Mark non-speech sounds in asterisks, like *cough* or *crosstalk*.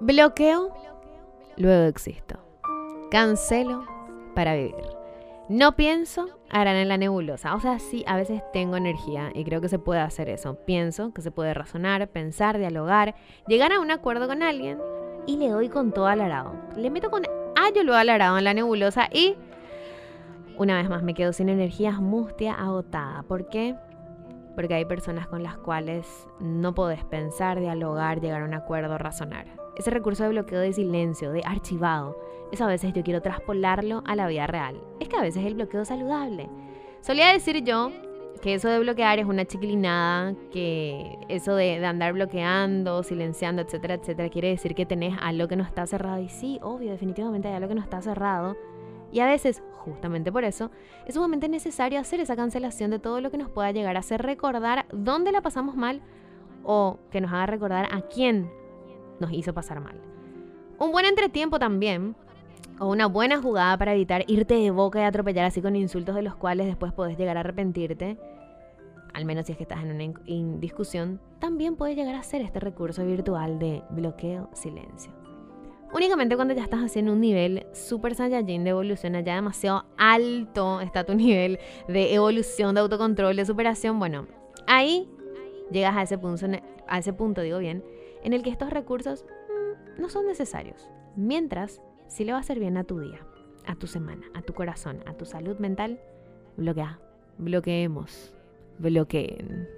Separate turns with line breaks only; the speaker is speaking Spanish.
Bloqueo, luego existo. Cancelo para vivir. No pienso, harán en la nebulosa. O sea, sí, a veces tengo energía y creo que se puede hacer eso. Pienso que se puede razonar, pensar, dialogar, llegar a un acuerdo con alguien y le doy con todo al arado. Le meto con ayo lo al arado en la nebulosa y una vez más me quedo sin energías, mustia, agotada. ¿Por qué? Porque hay personas con las cuales no podés pensar, dialogar, llegar a un acuerdo, razonar ese recurso de bloqueo de silencio, de archivado, eso a veces yo quiero traspolarlo a la vida real. Es que a veces el bloqueo saludable. Solía decir yo que eso de bloquear es una chiquilinada, que eso de, andar bloqueando, silenciando, etcétera, etcétera, quiere decir que tenés algo que no está cerrado. Y sí, obvio, definitivamente hay algo que no está cerrado. Y a veces, justamente por eso, es sumamente necesario hacer esa cancelación de todo lo que nos pueda llegar a hacer recordar dónde la pasamos mal o que nos haga recordar a quién nos hizo pasar mal. Un buen entretiempo también, o una buena jugada para evitar irte de boca y atropellar así con insultos de los cuales después podés llegar a arrepentirte, al menos si es que estás en una discusión, también puedes llegar a hacer este recurso virtual de bloqueo silencio. Únicamente cuando ya estás haciendo un nivel super saiyajin de evolución, ya demasiado alto está tu *laughs* nivel de evolución, de autocontrol, de superación, bueno, ahí llegas a ese punto, a ese punto digo bien, en el que estos recursos mm, no son necesarios. Mientras, si le va a hacer bien a tu día, a tu semana, a tu corazón, a tu salud mental, bloquea, bloqueemos, bloqueen.